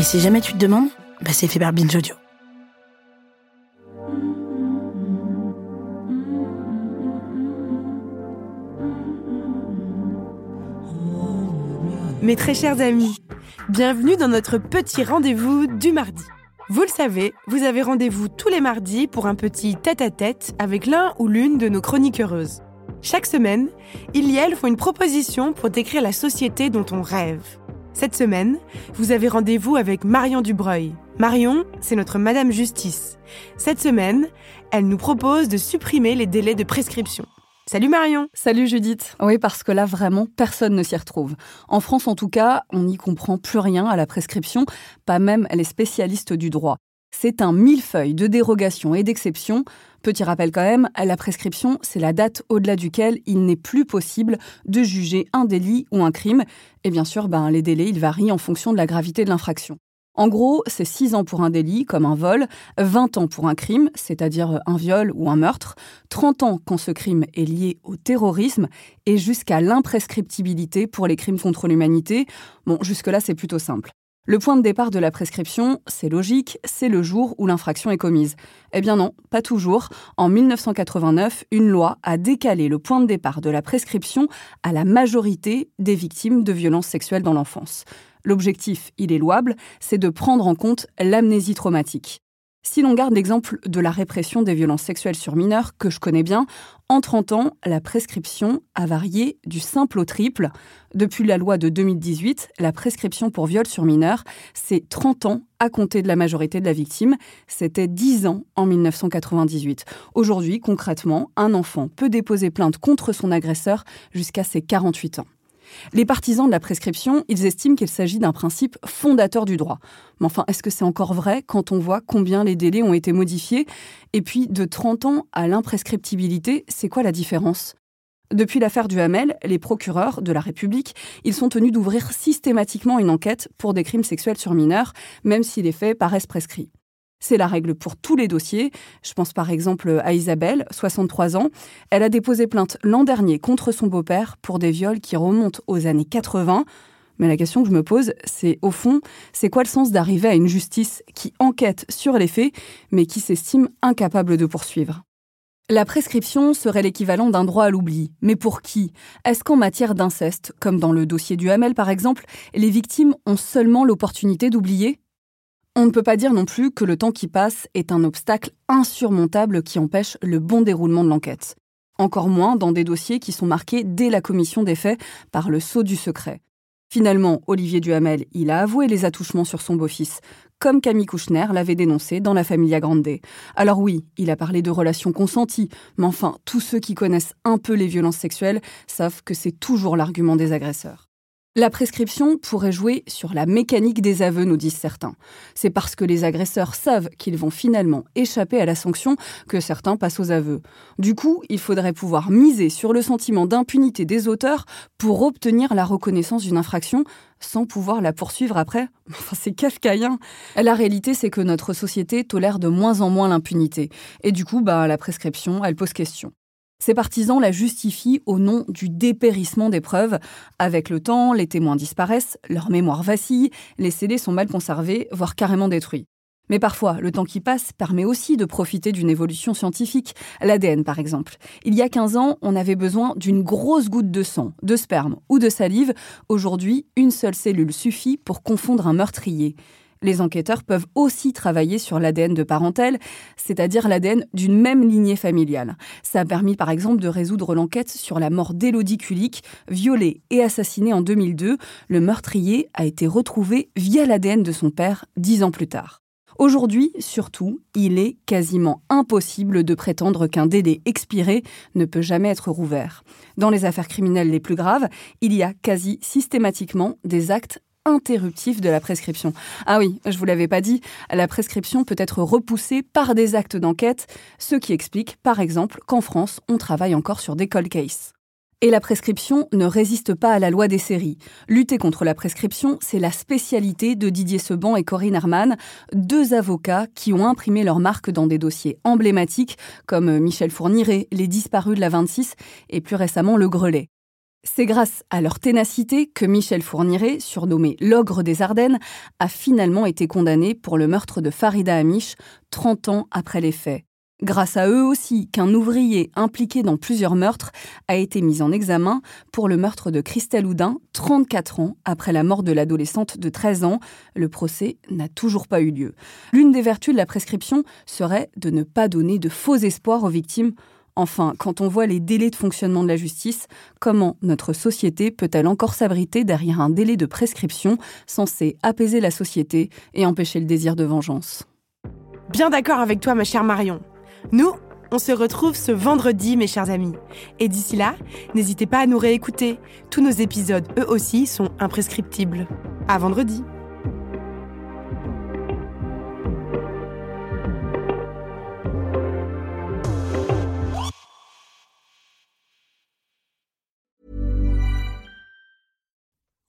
Et si jamais tu te demandes, bah c'est fait par Binge Audio. Mes très chers amis, bienvenue dans notre petit rendez-vous du mardi. Vous le savez, vous avez rendez-vous tous les mardis pour un petit tête-à-tête avec l'un ou l'une de nos chroniques heureuses. Chaque semaine, ils et elles font une proposition pour décrire la société dont on rêve. Cette semaine, vous avez rendez-vous avec Marion Dubreuil. Marion, c'est notre Madame Justice. Cette semaine, elle nous propose de supprimer les délais de prescription. Salut Marion Salut Judith Oui, parce que là, vraiment, personne ne s'y retrouve. En France, en tout cas, on n'y comprend plus rien à la prescription, pas même les spécialistes du droit. C'est un millefeuille de dérogations et d'exceptions. Petit rappel quand même, la prescription, c'est la date au-delà duquel il n'est plus possible de juger un délit ou un crime. Et bien sûr, ben, les délais, ils varient en fonction de la gravité de l'infraction. En gros, c'est 6 ans pour un délit, comme un vol, 20 ans pour un crime, c'est-à-dire un viol ou un meurtre, 30 ans quand ce crime est lié au terrorisme, et jusqu'à l'imprescriptibilité pour les crimes contre l'humanité. Bon, jusque-là, c'est plutôt simple. Le point de départ de la prescription, c'est logique, c'est le jour où l'infraction est commise. Eh bien non, pas toujours. En 1989, une loi a décalé le point de départ de la prescription à la majorité des victimes de violences sexuelles dans l'enfance. L'objectif, il est louable, c'est de prendre en compte l'amnésie traumatique. Si l'on garde l'exemple de la répression des violences sexuelles sur mineurs, que je connais bien, en 30 ans, la prescription a varié du simple au triple. Depuis la loi de 2018, la prescription pour viol sur mineurs, c'est 30 ans à compter de la majorité de la victime. C'était 10 ans en 1998. Aujourd'hui, concrètement, un enfant peut déposer plainte contre son agresseur jusqu'à ses 48 ans. Les partisans de la prescription, ils estiment qu'il s'agit d'un principe fondateur du droit. Mais enfin, est-ce que c'est encore vrai quand on voit combien les délais ont été modifiés? Et puis, de 30 ans à l'imprescriptibilité, c'est quoi la différence? Depuis l'affaire du Hamel, les procureurs de la République, ils sont tenus d'ouvrir systématiquement une enquête pour des crimes sexuels sur mineurs, même si les faits paraissent prescrits. C'est la règle pour tous les dossiers. Je pense par exemple à Isabelle, 63 ans. Elle a déposé plainte l'an dernier contre son beau-père pour des viols qui remontent aux années 80. Mais la question que je me pose, c'est au fond, c'est quoi le sens d'arriver à une justice qui enquête sur les faits, mais qui s'estime incapable de poursuivre? La prescription serait l'équivalent d'un droit à l'oubli. Mais pour qui? Est-ce qu'en matière d'inceste, comme dans le dossier du Hamel par exemple, les victimes ont seulement l'opportunité d'oublier? On ne peut pas dire non plus que le temps qui passe est un obstacle insurmontable qui empêche le bon déroulement de l'enquête. Encore moins dans des dossiers qui sont marqués dès la commission des faits par le sceau du secret. Finalement, Olivier Duhamel, il a avoué les attouchements sur son beau-fils, comme Camille Kouchner l'avait dénoncé dans La Familia Grande. Alors oui, il a parlé de relations consenties, mais enfin, tous ceux qui connaissent un peu les violences sexuelles savent que c'est toujours l'argument des agresseurs. La prescription pourrait jouer sur la mécanique des aveux, nous disent certains. C'est parce que les agresseurs savent qu'ils vont finalement échapper à la sanction que certains passent aux aveux. Du coup, il faudrait pouvoir miser sur le sentiment d'impunité des auteurs pour obtenir la reconnaissance d'une infraction sans pouvoir la poursuivre après. Enfin, c'est kafkaïen. La réalité, c'est que notre société tolère de moins en moins l'impunité. Et du coup, bah, la prescription, elle pose question. Ses partisans la justifient au nom du dépérissement des preuves. Avec le temps, les témoins disparaissent, leur mémoire vacille, les CD sont mal conservés, voire carrément détruits. Mais parfois, le temps qui passe permet aussi de profiter d'une évolution scientifique. L'ADN, par exemple. Il y a 15 ans, on avait besoin d'une grosse goutte de sang, de sperme ou de salive. Aujourd'hui, une seule cellule suffit pour confondre un meurtrier les enquêteurs peuvent aussi travailler sur l'ADN de parentèle, c'est-à-dire l'ADN d'une même lignée familiale. Ça a permis par exemple de résoudre l'enquête sur la mort d'Élodie Kulik, violée et assassinée en 2002. Le meurtrier a été retrouvé via l'ADN de son père dix ans plus tard. Aujourd'hui, surtout, il est quasiment impossible de prétendre qu'un délai expiré ne peut jamais être rouvert. Dans les affaires criminelles les plus graves, il y a quasi systématiquement des actes interruptif de la prescription. Ah oui, je vous l'avais pas dit, la prescription peut être repoussée par des actes d'enquête, ce qui explique par exemple qu'en France, on travaille encore sur des cold cases. Et la prescription ne résiste pas à la loi des séries. Lutter contre la prescription, c'est la spécialité de Didier Seban et Corinne Herman, deux avocats qui ont imprimé leur marque dans des dossiers emblématiques comme Michel Fourniret, Les disparus de la 26 et plus récemment Le Grelet. C'est grâce à leur ténacité que Michel Fourniret, surnommé l'ogre des Ardennes, a finalement été condamné pour le meurtre de Farida Amish 30 ans après les faits. Grâce à eux aussi qu'un ouvrier impliqué dans plusieurs meurtres a été mis en examen pour le meurtre de Christelle Houdin 34 ans après la mort de l'adolescente de 13 ans. Le procès n'a toujours pas eu lieu. L'une des vertus de la prescription serait de ne pas donner de faux espoirs aux victimes. Enfin, quand on voit les délais de fonctionnement de la justice, comment notre société peut-elle encore s'abriter derrière un délai de prescription censé apaiser la société et empêcher le désir de vengeance? Bien d'accord avec toi, ma chère Marion. Nous, on se retrouve ce vendredi, mes chers amis. Et d'ici là, n'hésitez pas à nous réécouter. Tous nos épisodes, eux aussi, sont imprescriptibles. À vendredi.